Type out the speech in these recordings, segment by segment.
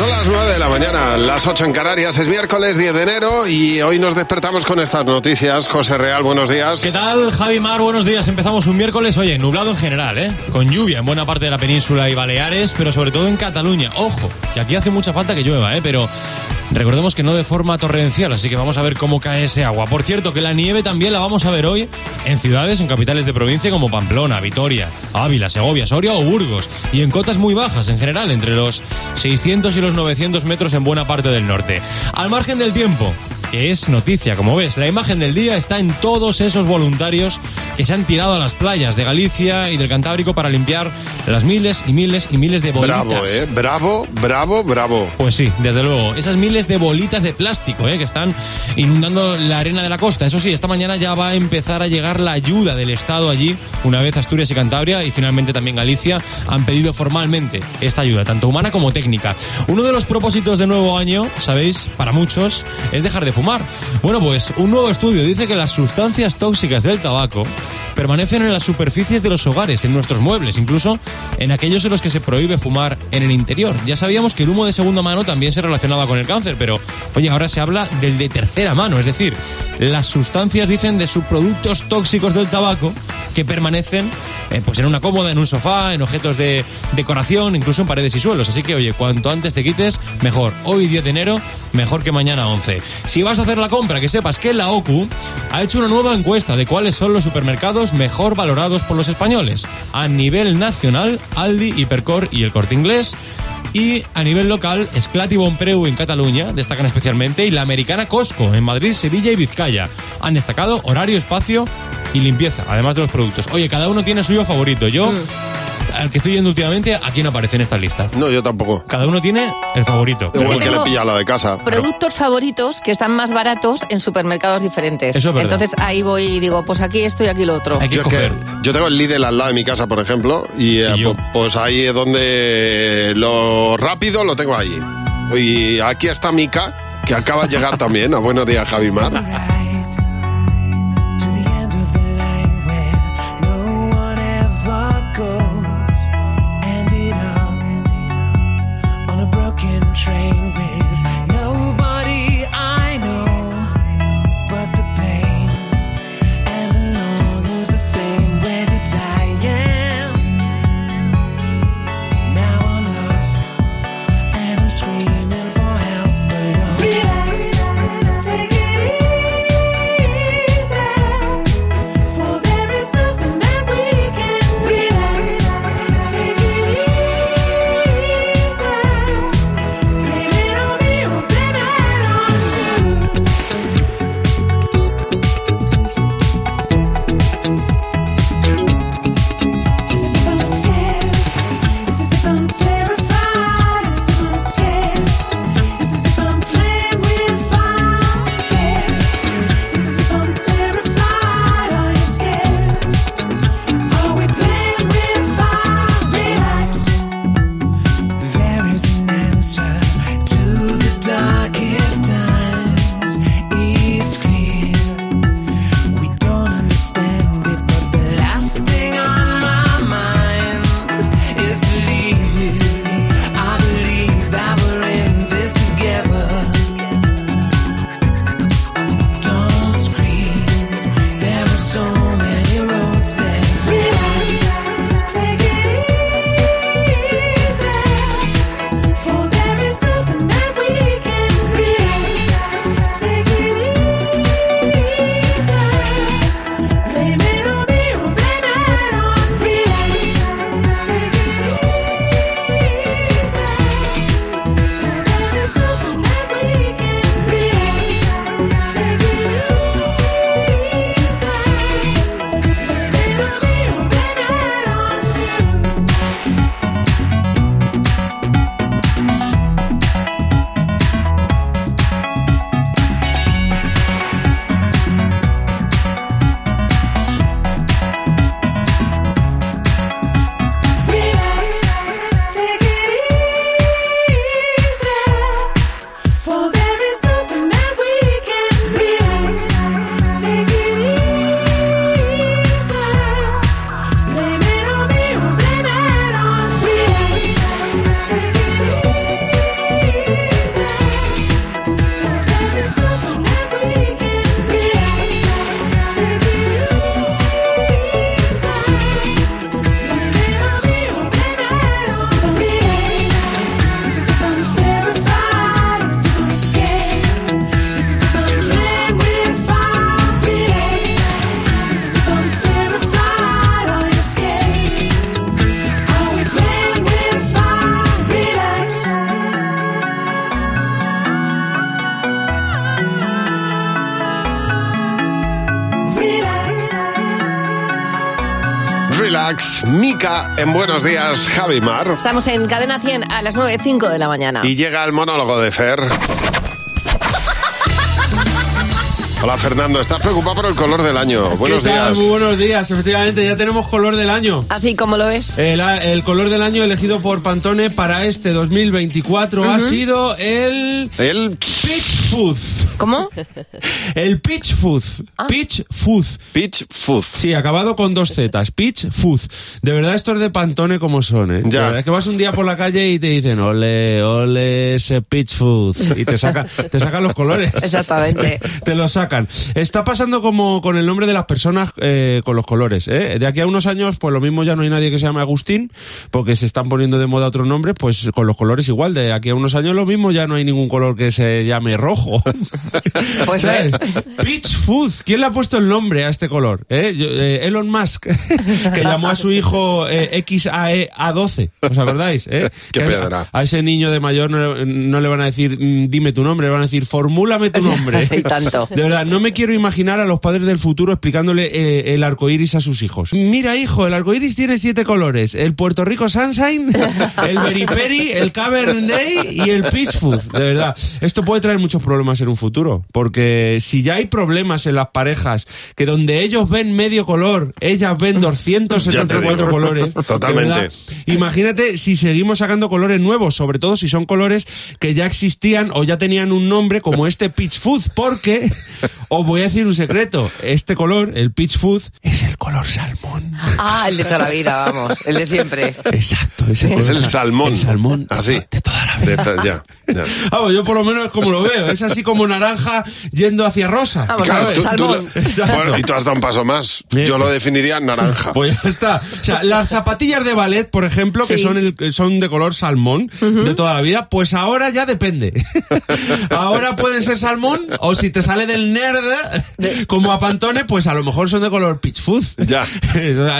Son las 9 de la mañana, las 8 en Canarias, es miércoles 10 de enero y hoy nos despertamos con estas noticias. José Real, buenos días. ¿Qué tal, Javi Mar? Buenos días. Empezamos un miércoles, oye, nublado en general, ¿eh? Con lluvia en buena parte de la península y Baleares, pero sobre todo en Cataluña. Ojo, que aquí hace mucha falta que llueva, ¿eh? Pero recordemos que no de forma torrencial, así que vamos a ver cómo cae ese agua. Por cierto, que la nieve también la vamos a ver hoy en ciudades, en capitales de provincia como Pamplona, Vitoria, Ávila, Segovia, Soria o Burgos. Y en cotas muy bajas en general, entre los 600 y los 900 metros en buena parte del norte. Al margen del tiempo, que es noticia, como ves. La imagen del día está en todos esos voluntarios que se han tirado a las playas de Galicia y del Cantábrico para limpiar las miles y miles y miles de bolitas. Bravo, ¿eh? Bravo, bravo, bravo. Pues sí, desde luego. Esas miles de bolitas de plástico ¿eh? que están inundando la arena de la costa. Eso sí, esta mañana ya va a empezar a llegar la ayuda del Estado allí, una vez Asturias y Cantabria y finalmente también Galicia han pedido formalmente esta ayuda, tanto humana como técnica. Uno de los propósitos de nuevo año, sabéis, para muchos, es dejar de fumar. Bueno, pues un nuevo estudio dice que las sustancias tóxicas del tabaco permanecen en las superficies de los hogares, en nuestros muebles, incluso en aquellos en los que se prohíbe fumar en el interior. Ya sabíamos que el humo de segunda mano también se relacionaba con el cáncer, pero oye, ahora se habla del de tercera mano, es decir, las sustancias dicen de subproductos tóxicos del tabaco que permanecen eh, pues en una cómoda, en un sofá, en objetos de decoración, incluso en paredes y suelos. Así que, oye, cuanto antes te quites, mejor. Hoy 10 de enero, mejor que mañana 11. Si vas a hacer la compra, que sepas que la OCU ha hecho una nueva encuesta de cuáles son los supermercados mejor valorados por los españoles. A nivel nacional, Aldi, Hipercor y el Corte Inglés. Y a nivel local, Esclat y Bonpreu en Cataluña destacan especialmente y la americana Costco en Madrid, Sevilla y Vizcaya. Han destacado horario, espacio y limpieza, además de los productos. Oye, cada uno tiene suyo favorito. Yo, al que estoy yendo últimamente, ¿a quién aparece en esta lista? No, yo tampoco. Cada uno tiene el favorito. Igual que le tengo pilla la de casa. Productos favoritos que están más baratos en supermercados diferentes. Eso es verdad. Entonces ahí voy y digo, pues aquí esto y aquí lo otro. Hay que Yo, es que- coger. yo tengo el Lidl al lado de mi casa, por ejemplo, y, eh, Y yo. pu- pues ahí es donde lo rápido lo tengo allí. Y aquí está Mica, que acaba de llegar también. A buenos días, Javi días, Mica, en Buenos Días, Javi Mar. Estamos en Cadena 100 a las 9.05 de la mañana. Y llega el monólogo de Fer. Hola Fernando, ¿estás preocupado por el color del año? Buenos ¿Qué tal? días. Muy buenos días. Efectivamente, ya tenemos color del año. Así como lo ves. El, el color del año elegido por Pantone para este 2024 ha sido el El Peach Fuzz. ¿Cómo? El Peach Fuzz. Peach Fuzz. Peach Fuzz. Sí, acabado con dos zetas. Peach Fuzz. De verdad, estos de Pantone como son, ¿eh? Ya. De verdad, Es que vas un día por la calle y te dicen, ole, ole, ese Peach Fuzz. Y te saca, te sacan los colores. Exactamente. te lo sacan. Está pasando como con el nombre de las personas eh, con los colores. ¿eh? De aquí a unos años, pues lo mismo ya no hay nadie que se llame Agustín, porque se están poniendo de moda otros nombres, pues con los colores igual. De aquí a unos años lo mismo ya no hay ningún color que se llame rojo. Pues ¿Sabes? eh, Peach Fuzz. ¿Quién le ha puesto el nombre a este color? ¿Eh? Yo- eh, Elon Musk, que llamó a su hijo eh, XAE A12. ¿Os acordáis? eh? Qué Que a-. A ese niño de mayor no, le- no le van a decir, mm, dime tu nombre, le van a decir, formúlame tu nombre. Y tanto. De verdad, no me quiero imaginar a los padres del futuro explicándole eh, el arco iris a sus hijos. Mira, hijo, el arco iris tiene siete colores: el Puerto Rico Sunshine, el Beriperi, el Cabernet Day y el Peach Fuzz. De verdad, esto puede traer muchos problemas en un futuro. Porque si ya hay problemas en las parejas, que donde ellos ven medio color, ellas ven 274 digo. colores. Totalmente. Imagínate si seguimos sacando colores nuevos, sobre todo si son colores que ya existían o ya tenían un nombre como este Peach Fuzz, porque os voy a decir un secreto, este color, el Peach Fuzz, es el color salmón. Ah, el de toda la vida, vamos. El de siempre. Exacto, ese color Es el sal- salmón. El salmón. Así. De toda la vida. De- ya, ya. Vamos, yo por lo menos es como lo veo, es así como naranja yendo hacia rosa. Vamos, Claro, ¿sabes? tú- tú Salmón. Bueno, y tú has dado un paso más. Eh. Yo lo definiría naranja. Pues ya está. O sea, las zapatillas de ballet, por ejemplo, que son, el, que son de color salmón de toda la vida, pues ahora ya depende. ahora pueden ser salmón o si te sale del nerd, como a Pantone, pues a lo mejor son de color peach fuzz. Ya.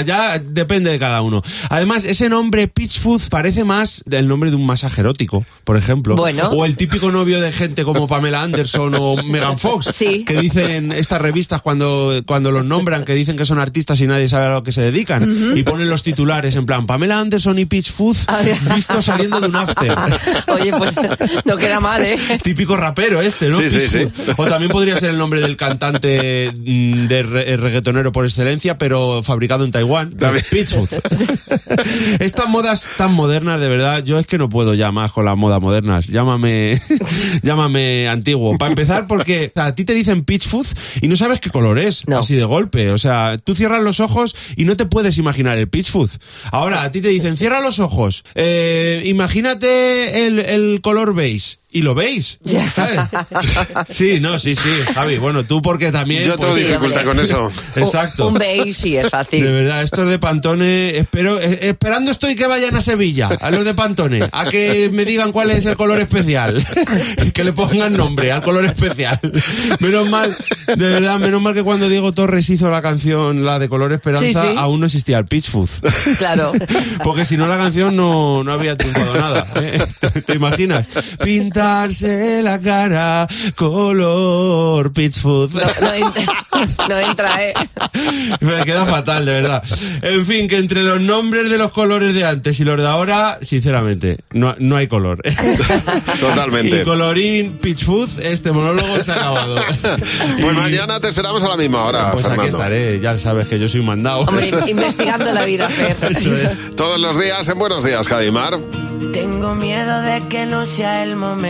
Ya depende de cada uno. Además, ese nombre peach fuzz parece más del nombre de un masaje erótico, por ejemplo. Bueno. O el típico novio de gente como Pamela Anderson o Megan Fox, Sí. que dicen estas revistas cuando, cuando los nombran, que dicen que son artistas y nadie sabe a lo que se dedican, y ponen los titulares en plan Pamela Anderson y Peach Fuzz Ah, visto saliendo de un after. Oye, pues no queda mal, ¿eh? Típico rapero este, ¿no? Sí, sí, Peach sí. Fuzz. O también podría ser el nombre del cantante mm, de re- reggaetonero por excelencia, pero fabricado en Taiwán. Fuzz. Estas modas tan modernas, de verdad, yo es que no puedo ya más con las modas modernas. Llámame, llámame antiguo. Para empezar, porque a ti te dicen Fuzz y no sabes qué color es, No. así de golpe. O sea, tú cierras los ojos y no te puedes imaginar el Fuzz. Ahora, a ti te dicen, cierra los ojos, eh, imagínate el, el color beige. Y lo veis. ¿sabes? Sí, no, sí, sí, Javi. Bueno, tú porque también. Yo tengo pues, dificultad hombre. con eso. Exacto. Un beige sí es De fácil. verdad, estos de Pantone, espero, eh, esperando estoy que vayan a Sevilla, a los de Pantone, a que me digan cuál es el color especial, que le pongan nombre al color especial. Menos mal, de verdad, menos mal que cuando Diego Torres hizo la canción, la de color esperanza, Sí, sí. aún no existía el Peach Fuzz. Claro. Porque si no la canción no, no había triunfado nada. ¿eh? ¿Te imaginas? Pintarse la cara color Peach Fuzz. No, no entra, no entra, ¿eh? Me queda fatal, de verdad. En fin, que entre los nombres de los colores de antes y los de ahora, sinceramente, no, no hay color. Totalmente. Y colorín, Peach Fuzz, este monólogo se ha acabado. Pues mañana te esperamos a la misma hora, Pues aquí estaré, ya sabes que yo soy un mandado. Hombre, investigando la vida, Fer. Eso es. Todos los días en Buenos Días, Javimar. Tengo miedo de que no sea el momento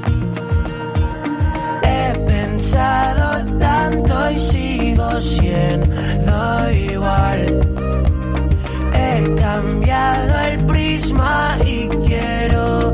He pensado tanto y sigo siendo igual. He cambiado el prisma y quiero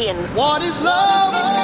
What is love?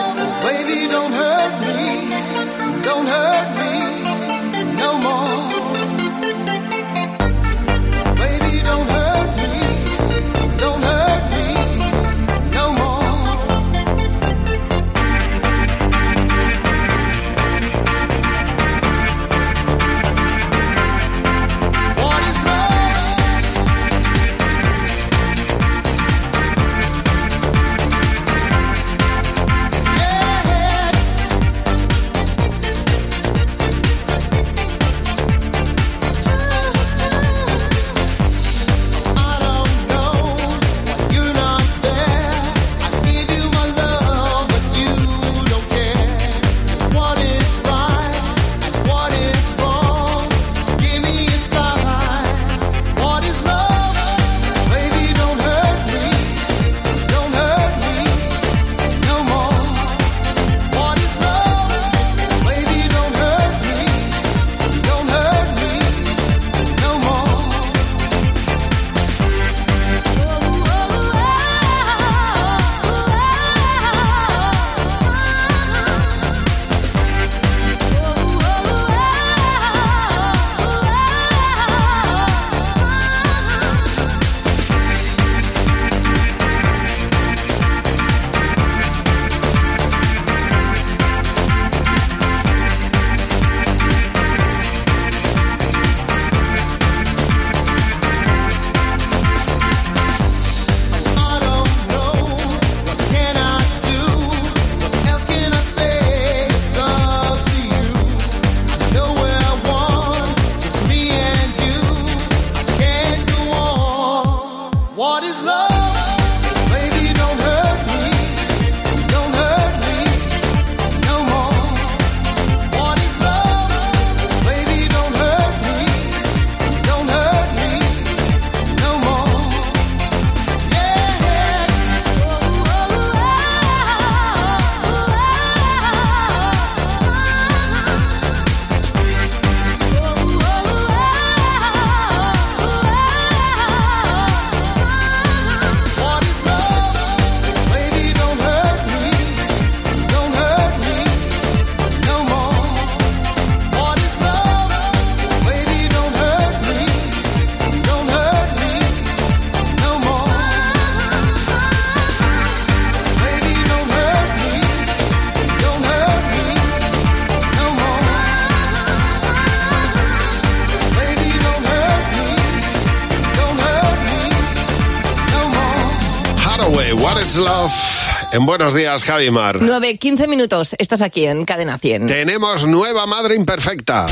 En Buenos Días, Javimar. 9, 15 minutos. Estás aquí en Cadena 100. Tenemos nueva madre imperfecta.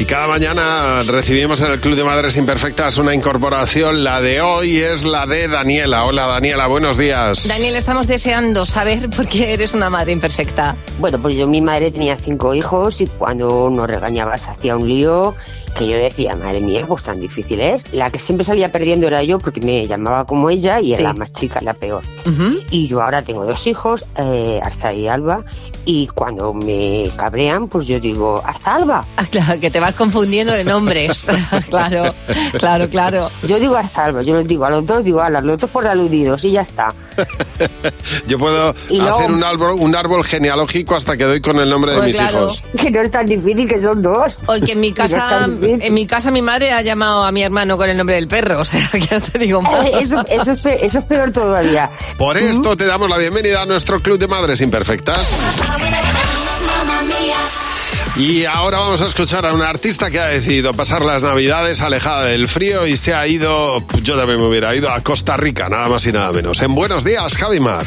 Y cada mañana recibimos en el Club de Madres Imperfectas una incorporación. La de hoy es la de Daniela. Hola Daniela, buenos días. Daniel, estamos deseando saber por qué eres una madre imperfecta. Bueno, pues yo mi madre tenía cinco hijos y cuando nos regañabas hacía un lío que yo decía, madre mía, pues tan difícil es. La que siempre salía perdiendo era yo porque me llamaba como ella y era Sí. la más chica, la peor. Y yo ahora tengo dos hijos, eh, Arza y Alba, y cuando me cabrean, pues yo digo, ¿hasta Alba? Ah, claro, que te vas confundiendo de nombres. claro, claro, claro. Yo digo hasta Alba, yo les digo a los dos, digo a los otros por aludidos y ya está. Yo puedo Y luego- hacer un árbol, un árbol genealógico hasta que doy con el nombre de Pues mis claro. hijos. Que no es tan difícil, que son dos. Porque en mi casa, en mi casa mi madre ha llamado a mi hermano con el nombre del perro, o sea, que no te digo más. Eso, eso, es, pe- eso es peor todavía. Por esto te damos la bienvenida a nuestro Club de Madres Imperfectas. Y ahora vamos a escuchar a una artista que ha decidido pasar las navidades alejada del frío y se ha ido, yo también me hubiera ido a Costa Rica, nada más y nada menos. En Buenos Días, Javimar.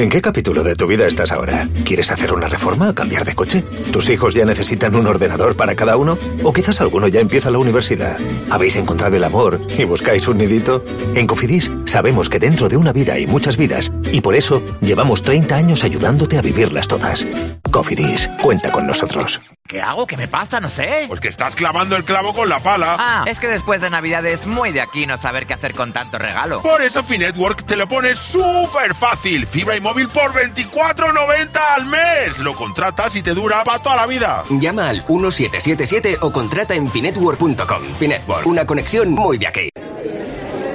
¿En qué capítulo de tu vida estás ahora? ¿Quieres hacer una reforma o cambiar de coche? ¿Tus hijos ya necesitan un ordenador para cada uno? ¿O quizás alguno ya empieza la universidad? ¿Habéis encontrado el amor y buscáis un nidito? En Cofidis sabemos que dentro de una vida hay muchas vidas y por eso llevamos 30 años ayudándote a vivirlas todas. Cofidis, cuenta con nosotros. ¿Qué hago? ¿Qué me pasa? No sé. Porque estás clavando el clavo con la pala. Ah, es que después de Navidad es muy de aquí no saber qué hacer con tanto regalo. Por eso Finetwork te lo pone súper fácil. Fibra y móvil por 24.90 al mes. Lo contratas y te dura para toda la vida. Llama al 1777 o contrata en finetwork.com. Finetwork, una conexión muy de aquí.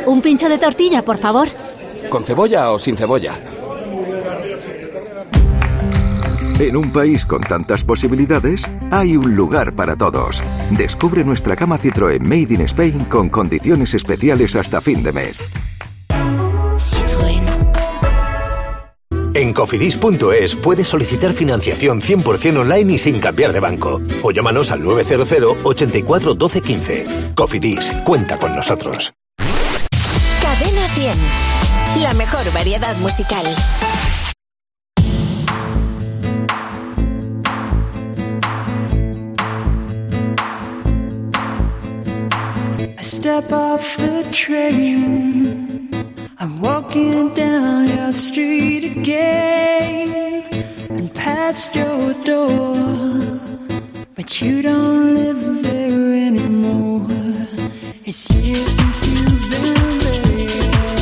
Un pincho de tortilla, por favor. ¿Con cebolla o sin cebolla? En un país con tantas posibilidades, hay un lugar para todos. Descubre nuestra cama Citroën Made in Spain con condiciones especiales hasta fin de mes. En cofidis.es puedes solicitar financiación 100% online y sin cambiar de banco. O llámanos al 900 84 12 15. Cofidis, cuenta con nosotros. Cadena 100. La mejor variedad musical. I step off the train. I'm walking down your street again and past your door. But you don't live there anymore. It's years since you've been there.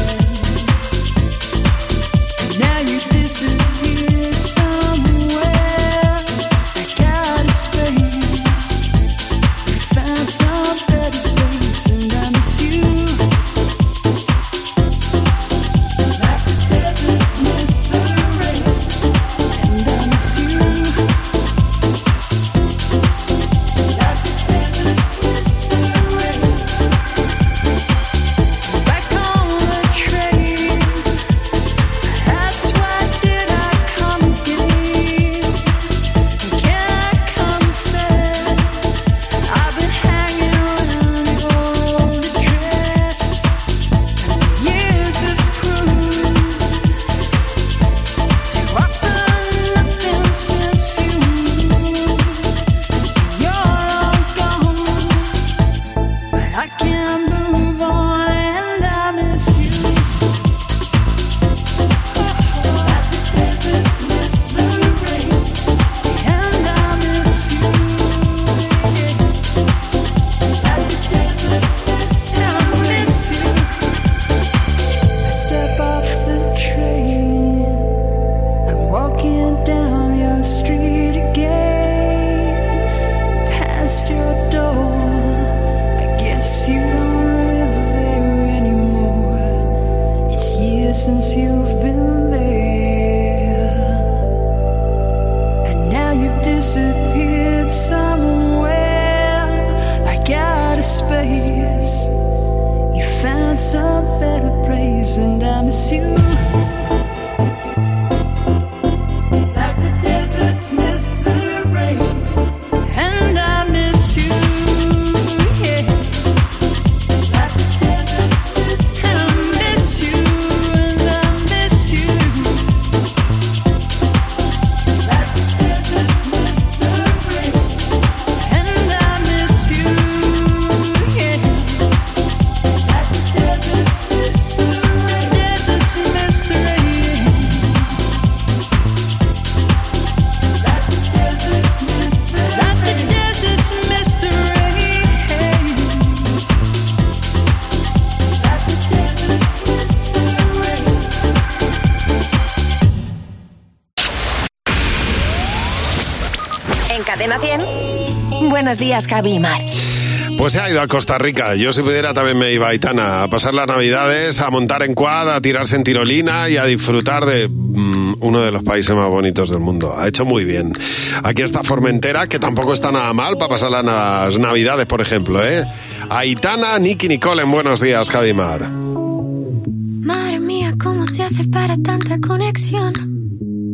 Buenos días, Javi Mar. Pues se ha ido a Costa Rica. Yo si pudiera también me iba a Itana a pasar las navidades, a montar en quad, a tirarse en tirolina y a disfrutar de mm, uno de los países más bonitos del mundo. Ha hecho muy bien. Aquí está Formentera, que tampoco está nada mal para pasar las navidades, por ejemplo. ¿eh? A Itana, Nicky Nicole en Buenos Días, Javi Mar. Madre mía, ¿cómo se hace para tanta conexión?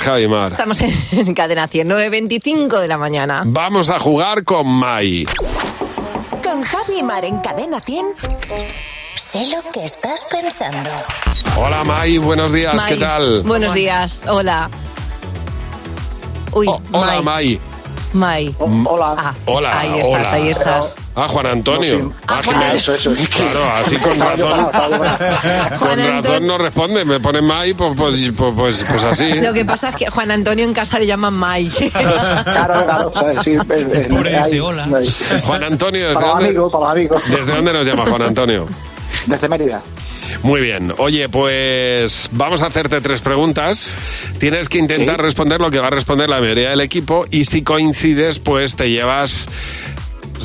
Javimar? Estamos en Cadena 100, 9.25 de la mañana. Vamos a jugar con Mai. Con Javimar en Cadena 100, sé lo que estás pensando. Hola, Mai, buenos días, ¿qué tal? Buenos días, hola. Uy, oh, hola, Mai. Mai. Hola. Ah, hola. Ahí estás, ahí estás. Ah, Juan Antonio. No, sí. Ah, Ah, eso, eso, Claro, así con razón. Con razón no responde, me ponen más y pues, pues, pues, pues, pues así. Lo que pasa es que Juan Antonio en casa le llaman Mike. Claro, claro, ¿sabes? Sí, es- ahí, hola. ahí. Juan Antonio, ¿desde Para los dónde, amigos, para los amigos. ¿desde dónde nos llama Juan Antonio? Desde Mérida. Muy bien. Oye, pues vamos a hacerte tres preguntas. Tienes que intentar responder lo que va a responder la mayoría del equipo y si coincides, pues te llevas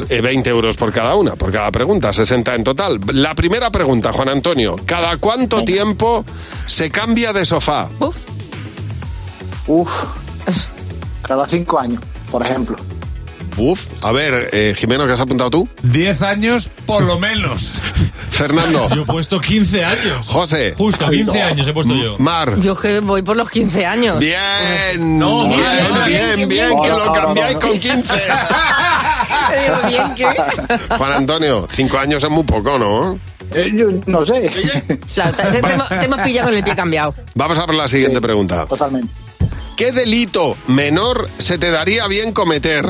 20 euros por cada una, por cada pregunta, 60 en total. La primera pregunta, Juan Antonio. ¿Cada cuánto tiempo se cambia de sofá? Uf. Cada cinco años, por ejemplo. Uf. A ver, eh, Jimeno, ¿qué has apuntado tú? 10 años por lo menos. Fernando. Yo he puesto 15 años. José. Justo, 15 años he puesto yo. Mar. Yo que voy por los 15 años. Bien. No, bien, bien, bien, bien, bien, que bien. lo cambiáis con 15. Digo, bien que... Juan Antonio, cinco años es muy poco, ¿no? Eh, yo no sé. Claro, te, te hemos- te hemos pillado con el pie cambiado. Vamos a por la siguiente pregunta. Totalmente. ¿Qué delito menor se te daría bien cometer?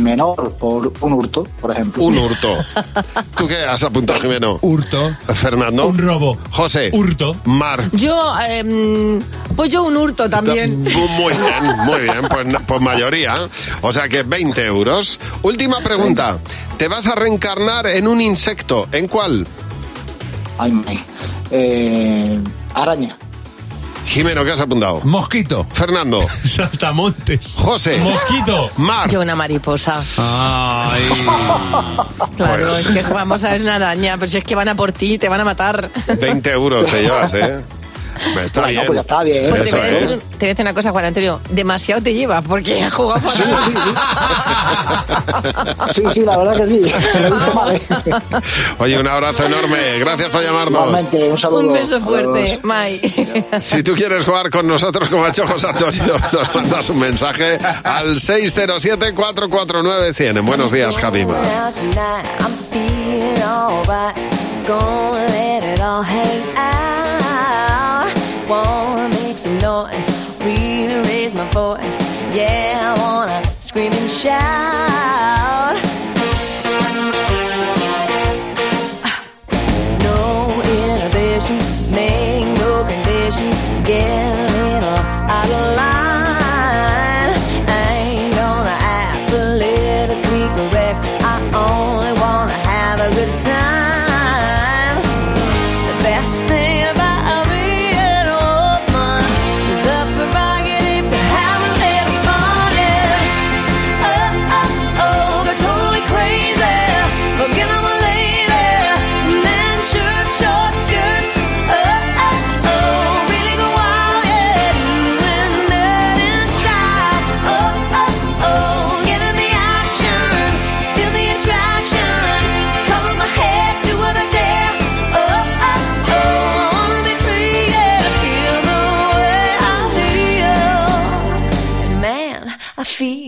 Menor por un hurto, por ejemplo. Un hurto. ¿Tú qué has apuntado, Jimeno? Hurto. Fernando. Un robo. José. Hurto. Mar. Yo, em, pues yo un hurto también. Muy bien, muy bien. Pues, pues mayoría. O sea que 20 euros. Última pregunta. ¿Te vas a reencarnar en un insecto? ¿En cuál? Ay. Eh, araña. Jimeno, ¿qué has apuntado? Mosquito. Fernando. Saltamontes. José. Mosquito. Mar. Yo una mariposa. Ay. Claro, Pues- es que vamos a ver una araña, pero si es que van a por ti, te van a matar. 20 euros te llevas, ¿eh? Está Bueno, bien. pues ya está bien. Pues te voy, a decir, te voy a decir una cosa, Juan Antonio. Demasiado te lleva, porque has jugado fatal. Sí, sí, la verdad que sí. Lo he visto mal, ¿eh? Oye, un abrazo enorme. Gracias por llamarnos. Igualmente, un saludo. Un beso fuerte. Mai. Si tú quieres jugar con nosotros como ha hecho José Antonio, nos mandas un mensaje al 607-449-100. En Buenos días, Javima. Gonna let it all hang out. Some noise, really raise my voice. Yeah, I wanna scream and shout.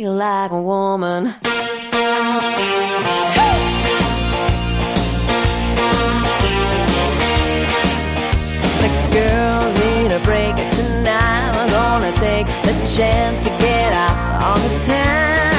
Feel like a woman. The girls need a break tonight. We're gonna take the chance to get out on the town.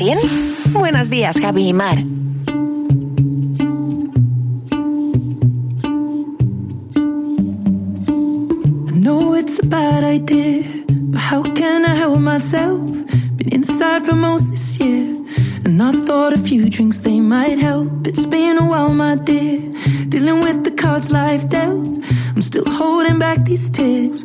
100. Buenos días, Javi y Mar. I know it's a bad idea, but how can I help myself? Been inside for most this year, and I thought a few drinks they might help. It's been a while, my dear, dealing with the cards life dealt. I'm still holding back these tears.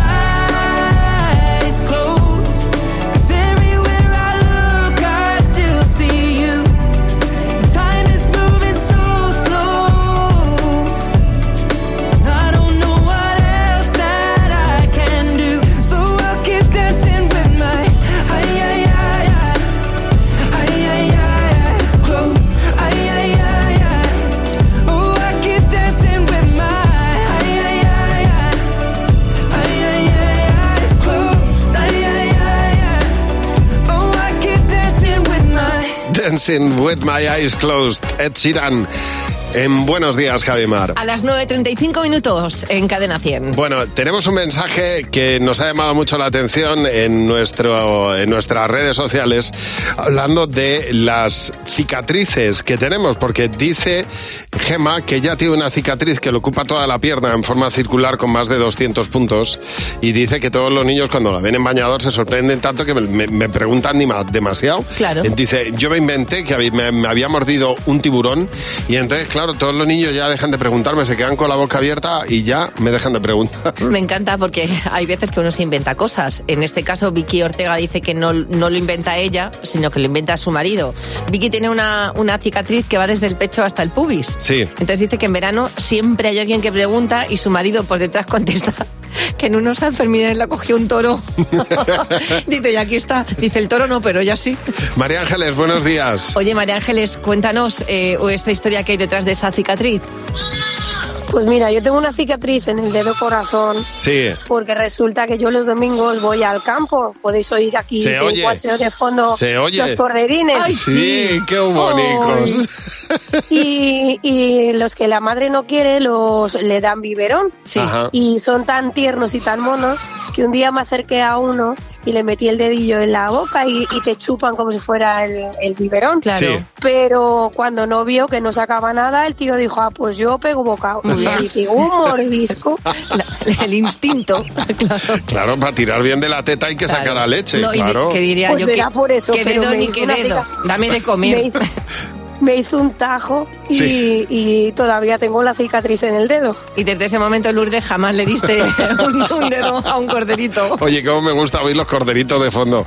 Dancing with my eyes closed. Ed Sheeran. En Buenos Días, Javimar. A las 9.35 minutos en Cadena 100. Bueno, tenemos un mensaje que nos ha llamado mucho la atención en, nuestro, en nuestras redes sociales, hablando de las cicatrices que tenemos, porque dice Gema que ya tiene una cicatriz que le ocupa toda la pierna en forma circular con más de 200 puntos, y dice que todos los niños cuando la ven en bañador se sorprenden tanto que me, me- me preguntan demasiado. Claro. Dice, yo me inventé que me, me había mordido un tiburón, y entonces, claro, todos los niños ya dejan de preguntarme, se quedan con la boca abierta y ya me dejan de preguntar. Me encanta porque hay veces que uno se inventa cosas. En este caso, Vicky Ortega dice que no, no lo inventa ella, sino que lo inventa su marido. Vicky tiene una, una cicatriz que va desde el pecho hasta el pubis. Sí. Entonces dice que en verano siempre hay alguien que pregunta y su marido por detrás contesta que en unos enfermedades la cogió un toro. dice, y aquí está. Dice, el toro no, pero ella sí. María Ángeles, buenos días. Oye, María Ángeles, cuéntanos eh, esta historia que hay detrás de esa cicatriz. Pues mira, yo tengo una cicatriz en el dedo corazón Sí. porque resulta que yo los domingos voy al campo. Podéis oír aquí Se en oye. de fondo Se oye. los corderines. sí, qué bonitos. y, y los que la madre no quiere los le dan biberón. Sí. Ajá. Y son tan tiernos y tan monos que un día me acerqué a uno y le metí el dedillo en la boca y, y te chupan como si fuera el, el biberón. Claro. Sí. Pero cuando no vio que no sacaba nada, el tío dijo, ah, pues yo pego bocado. Y digo, un mordisco. el instinto. Claro, para tirar bien de la teta hay que sacar la leche, No, claro. que diría Pues yo que, será por eso, que pero dedo ni que dedo. Dame de Me comer. hizo, me hizo un tajo y, Sí. y todavía tengo la cicatriz en el dedo. Y desde ese momento, Lourdes, jamás le diste un, un dedo a un corderito. Oye, cómo me gusta oír los corderitos de fondo.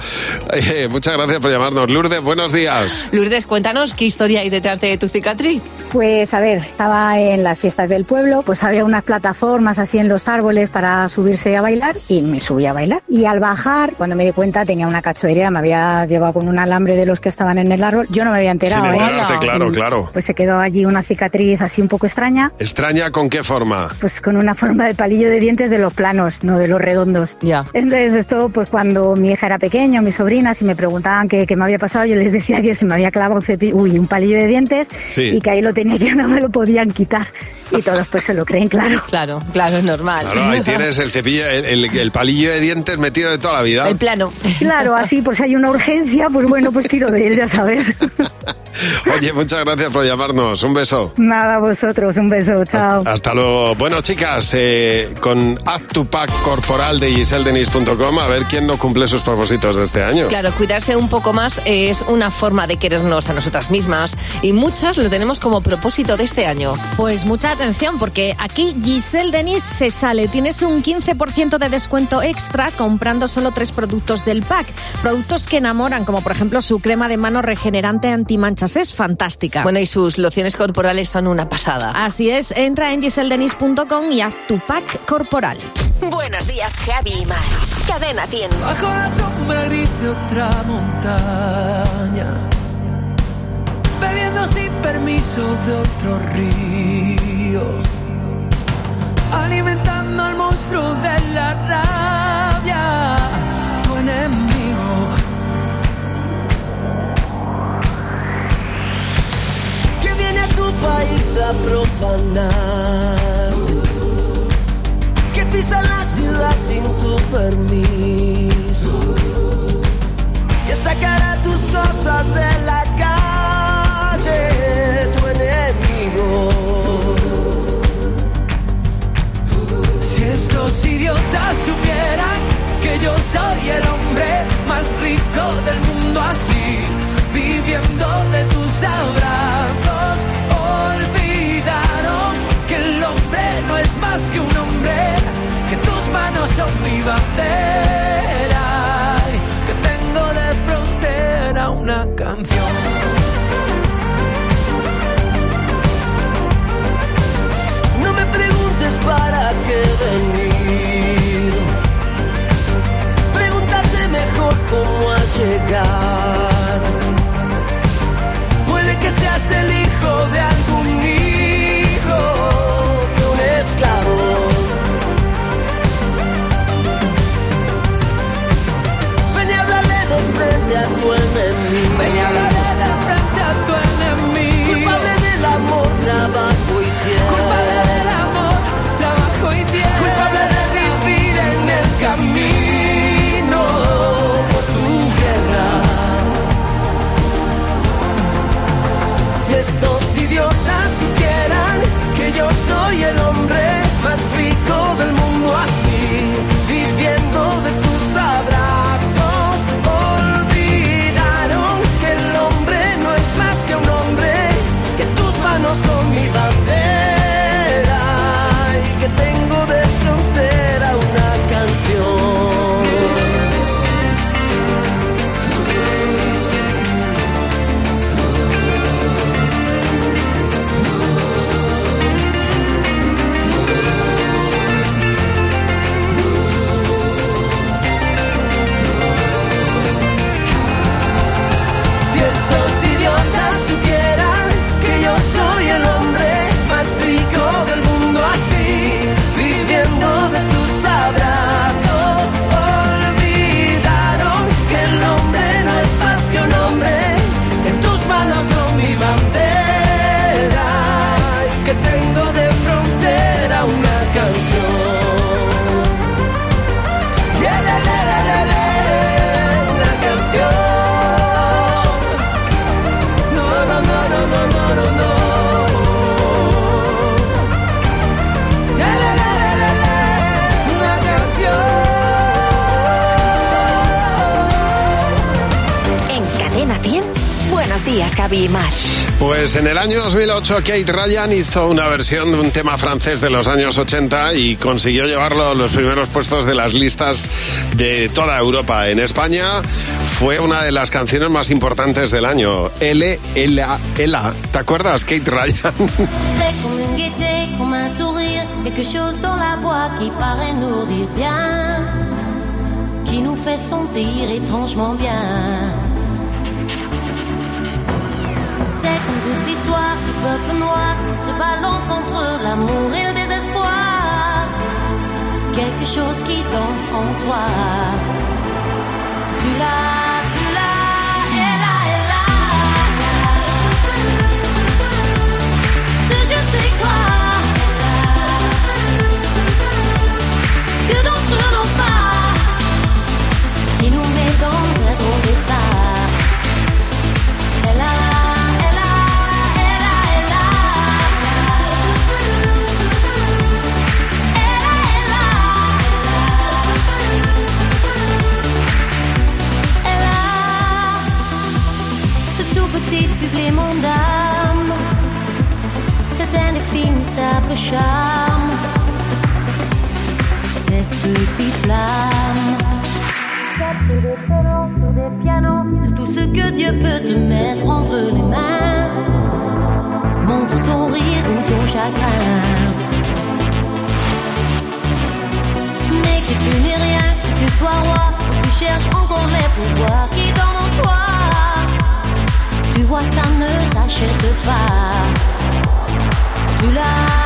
Eh, muchas gracias por llamarnos. Lourdes, buenos días. Lourdes, cuéntanos qué historia hay detrás de tu cicatriz. Pues a ver, estaba en las fiestas del pueblo, pues había unas plataformas así en los árboles para subirse a bailar y me subí a bailar. Y al bajar, cuando me di cuenta, tenía una cachoería, me había llevado con un alambre de los que estaban en el árbol. Yo no me había enterado. Sin ¿eh? Claro, Y, claro. Pues se quedó allí una cicatriz así un poco extraña, ¿Extraña con qué forma? pues con una forma de palillo de dientes de los planos, no de los redondos. Ya. Entonces esto, pues cuando mi hija era pequeña, mis sobrinas, y me preguntaban qué, qué me había pasado, yo les decía que se me había clavado un cepillo, uy, un palillo de dientes Sí. y que ahí lo tenía que no me lo podían quitar. Y todos pues se lo creen, claro. Claro, claro, es normal. Claro, ahí tienes el cepillo, el, el- el palillo de dientes metido de toda la vida. El plano. Claro, así, pues si hay una urgencia, pues bueno, pues tiro de él, ya sabes. Oye, muchas gracias por llamarnos. Un beso. Nada, vosotros, un beso, chao. Hasta luego. Bueno, chicas, eh, con Add to Pack corporal de giseldenis.com, a ver quién no cumple sus propósitos de este año. Claro, cuidarse un poco más es una forma de querernos a nosotras mismas y muchas lo tenemos como propósito de este año. Pues mucha atención porque aquí Giselle Denis se sale. Tienes un 15% de descuento extra comprando solo tres productos del pack. Productos que enamoran, como por ejemplo su crema de mano regenerante antimanchas. Es fantástica. Bueno, y sus lociones corporales son una pasada. Así es, entra en giseldenis.com y haz tu pack corporal. Buenos días, Javi y Mar. Cadena 100. Bajo la sombra gris de otra montaña, bebiendo sin permiso de otro río, alimentando al monstruo de la rabia, país a profanar. Que pisa la ciudad sin tu permiso, que sacará tus cosas de la calle, tu enemigo. Si estos idiotas supieran que yo soy el hombre más rico del mundo así, viviendo de tus abrazos, más que un hombre, que tus manos son mi bandera, que tengo de frontera una canción. No me preguntes para qué he venido. Pregúntate mejor cómo has llegado. Puede que seas el hijo de en el año 2008 Kate Ryan hizo una versión de un tema francés de los años 80 y consiguió llevarlo a los primeros puestos de las listas de toda Europa. En España fue una de las canciones más importantes del año. L, L, L. ¿Te acuerdas, Kate Ryan? l'histoire du peuple noir qui se balance entre l'amour et le désespoir. Quelque chose qui danse en toi. Si tu l'as. Que d'entre nos pas supplément d'âme, cet indéfinissable charme, cette petite flamme. Des violons, sur des pianos, c'est tout ce que Dieu peut te mettre entre les mains. Montre ton rire ou ton chagrin. Mais que tu n'es rien, que tu sois roi, tu cherches encore les pouvoirs qui vois, ça ne s'achète pas. Tu l'as,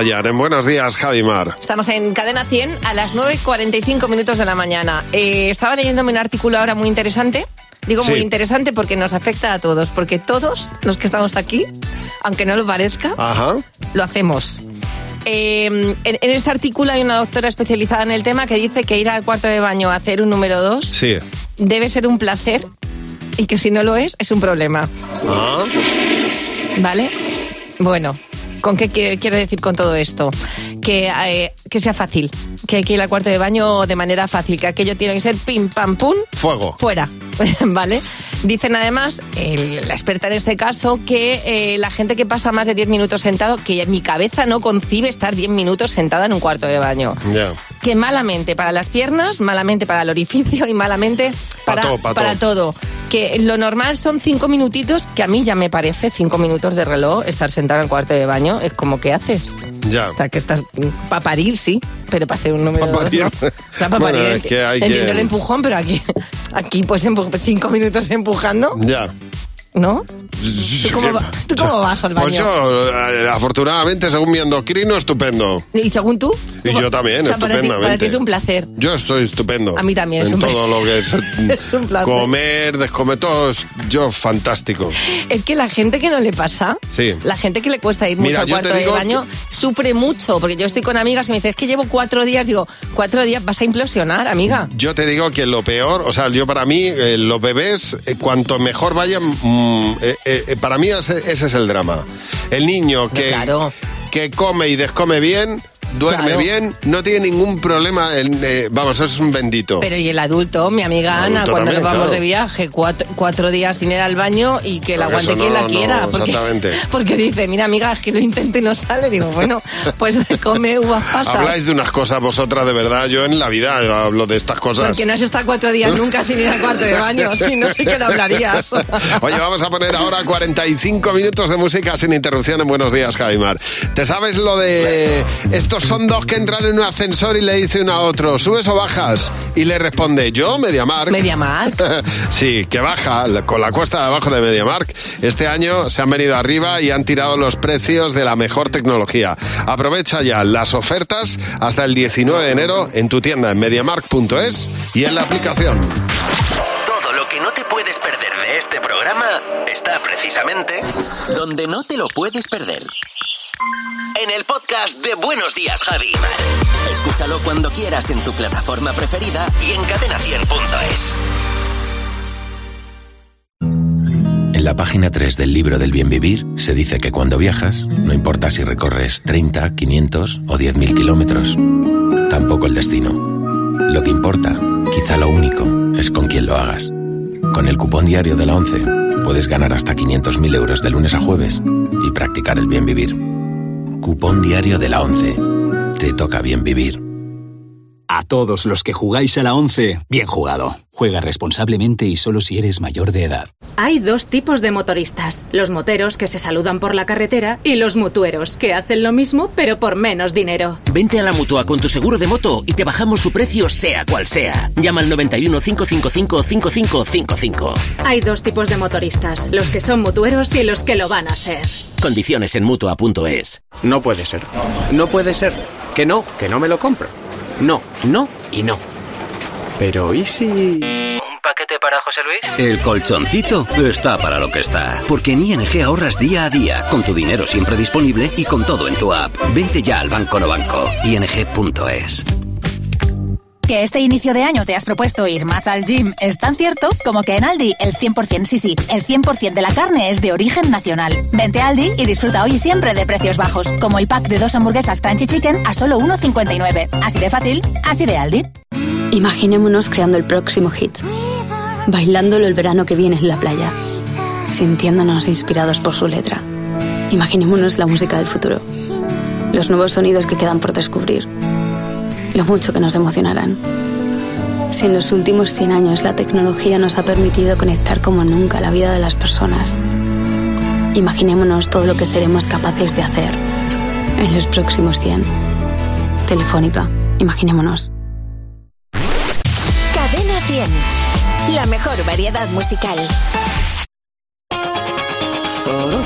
En Buenos Días, Javi Mar. Estamos en Cadena 100 a las 9.45 minutos de la mañana. Eh, estaba leyéndome un artículo ahora muy interesante. Digo Sí. muy interesante porque nos afecta a todos, porque todos los que estamos aquí, aunque no lo parezca, Ajá. lo hacemos. Eh, en, en este artículo hay una doctora especializada en el tema que dice que ir al cuarto de baño a hacer un número 2 Sí. debe ser un placer y que si no lo es, es un problema. Ah. ¿Vale? Bueno, ¿con qué qui- quiero decir con todo esto? Que, eh, que sea fácil, que hay que ir al cuarto de baño de manera fácil, que aquello tiene que ser pim, pam, pum, Fuego. fuera, ¿vale? Dicen además, el- la experta en este caso, que eh, la gente que pasa más de 10 minutos sentado, que mi cabeza no concibe estar 10 minutos sentada en un cuarto de baño. Ya. Que malamente para las piernas, malamente para el orificio y malamente para, todo, pa' para todo. Que lo normal son cinco minutitos, que a mí ya me parece cinco minutos de reloj estar sentado en el cuarto de baño. Es como, ¿qué haces? Ya. O sea, que estás para parir, sí, pero para hacer un número Pa' parir. para Bueno, parir. es que hay Entiendo que- el empujón, pero aquí, aquí pues cinco minutos empujando, Ya. ¿No? ¿Tú cómo, va- tú cómo vas al baño? Pues yo, eh, afortunadamente, según mi endocrino, estupendo. ¿Y según tú? Y yo también, O sea, para ti, estupendamente. para ti es un placer. Yo estoy estupendo. A mí también es En un todo lo que es, Es un placer. comer, descomer, todo es yo fantástico. Es que la gente que no le pasa, Sí. la gente que le cuesta ir Mira, mucho al cuarto de baño, sufre mucho. Porque yo estoy con amigas y me dicen, es que llevo cuatro días. Digo, cuatro días vas a implosionar, amiga. Yo te digo que lo peor, o sea, yo para mí, eh, los bebés, eh, cuanto mejor vayan, mm, eh, eh, para mí ese, ese es el drama. El niño que, que come y descome bien, duerme Claro. bien, no tiene ningún problema. en, eh, vamos, es un bendito. Pero y el adulto, mi amiga Ana, cuando también, nos vamos claro. de viaje, cuatro, cuatro días sin ir al baño y que la aguante quien no, la no, quiera. porque, exactamente. porque dice, mira amiga, es que lo intento y no sale. Digo, bueno, pues come uvas pasas. Habláis de unas cosas vosotras de verdad. Yo en la vida hablo de estas cosas. Porque no has estado cuatro días nunca sin ir al cuarto de baño. Si no, sí que lo hablarías. Oye, vamos a poner ahora 45 minutos de música sin interrupción en Buenos Días, Javimar. ¿Te sabes lo de estos son dos que entran en un ascensor y le dice uno a otro, ¿subes o bajas? Y le responde, yo, Mediamark. ¿Mediamark? sí, que baja con la cuesta de abajo de Mediamark. Este año se han venido arriba y han tirado los precios de la mejor tecnología. Aprovecha ya las ofertas hasta el 19 de enero en tu tienda en mediamark.es y en la aplicación. Todo lo que no te puedes perder de este programa está precisamente donde no te lo puedes perder. En el podcast de Buenos Días, Javi. Escúchalo cuando quieras en tu plataforma preferida y en cadena100.es. En la página 3 del libro del bien vivir se dice que cuando viajas, no importa si recorres 30, 500 o 10.000 kilómetros, tampoco el destino. Lo que importa, quizá lo único, es con quién lo hagas. Con el cupón diario de la 11 puedes ganar hasta 500.000 euros de lunes a jueves y practicar el bien vivir. Cupón diario de la 11. Te toca bien vivir. A todos los que jugáis a la 11, bien jugado. Juega responsablemente y solo si eres mayor de edad. Hay dos tipos de motoristas, los moteros que se saludan por la carretera y los mutueros que hacen lo mismo pero por menos dinero. Vente a la mutua con tu seguro de moto y te bajamos su precio sea cual sea. Llama al 91 555 5555. Hay dos tipos de motoristas, los que son mutueros y los que lo van a ser. Condiciones en mutua.es. No puede ser. No puede ser. Que no, que no me lo compro. No, no y no. Pero ¿y si...? ¿Un paquete para José Luis? El colchoncito está para lo que está. Porque en ING ahorras día a día, con tu dinero siempre disponible y con todo en tu app. Vente ya al Banco No Banco. ING.es. Que este inicio de año te has propuesto ir más al gym es tan cierto como que en Aldi el 100%, sí, sí, el 100% de la carne es de origen nacional. Vente a Aldi y disfruta hoy siempre de precios bajos, como el pack de dos hamburguesas Crunchy Chicken a solo 1,59. Así de fácil, así de Aldi. Imaginémonos creando el próximo hit, bailándolo el verano que viene en la playa, sintiéndonos inspirados por su letra. Imaginémonos la música del futuro, los nuevos sonidos que quedan por descubrir, lo mucho que nos emocionarán. Si en los últimos 100 años la tecnología nos ha permitido conectar como nunca la vida de las personas, imaginémonos todo lo que seremos capaces de hacer en los próximos 100. Telefónica, imaginémonos. Cadena 100. La mejor variedad musical. Oh,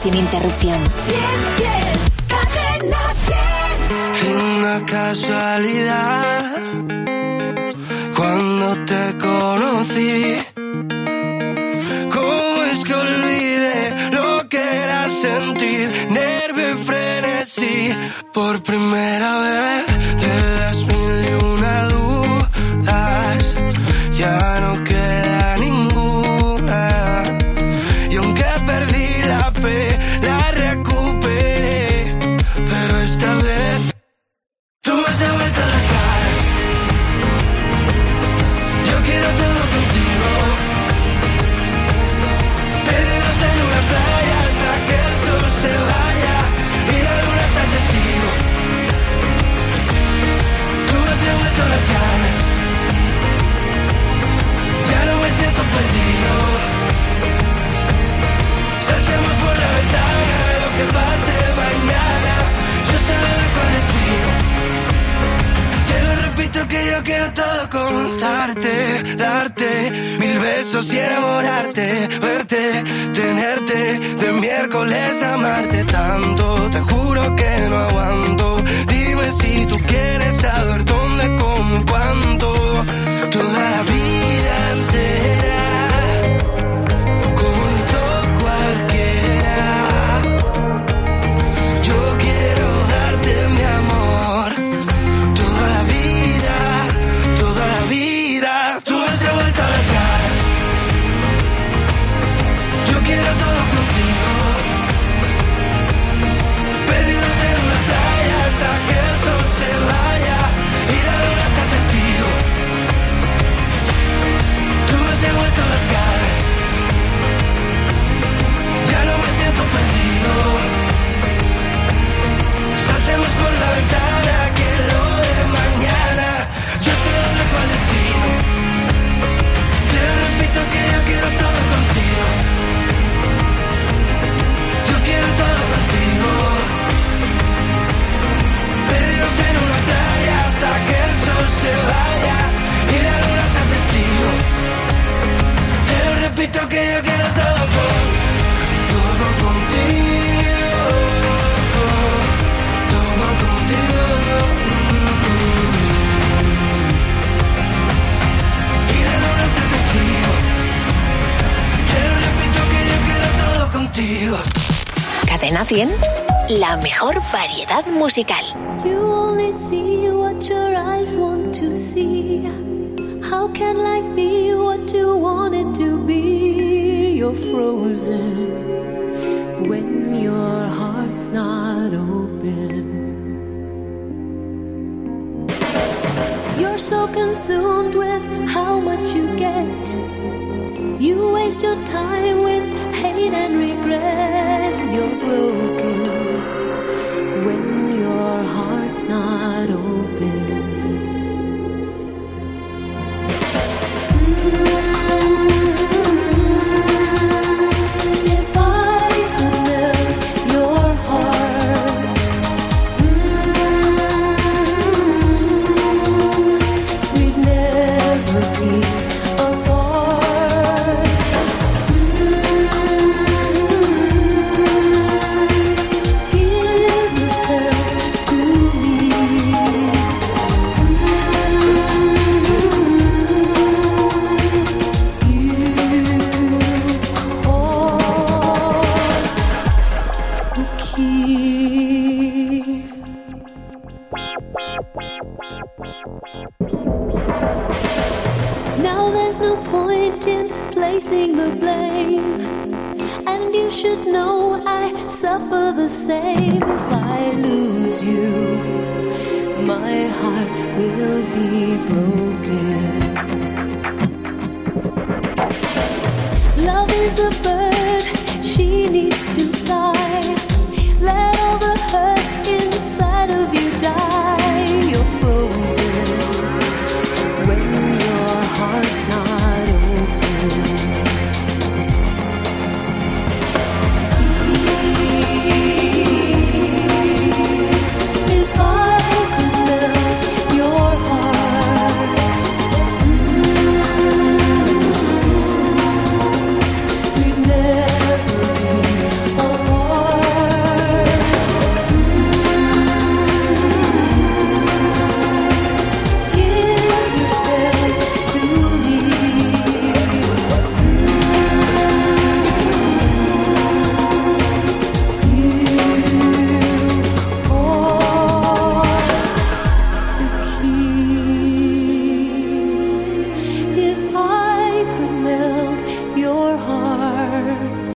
sin interrupción. Una casualidad cuando te conocí. ¿Cómo es que olvidé lo que era sentir nervio y frenesí por primera vez? miércoles amarte tanto, te juro que no aguanto. musical.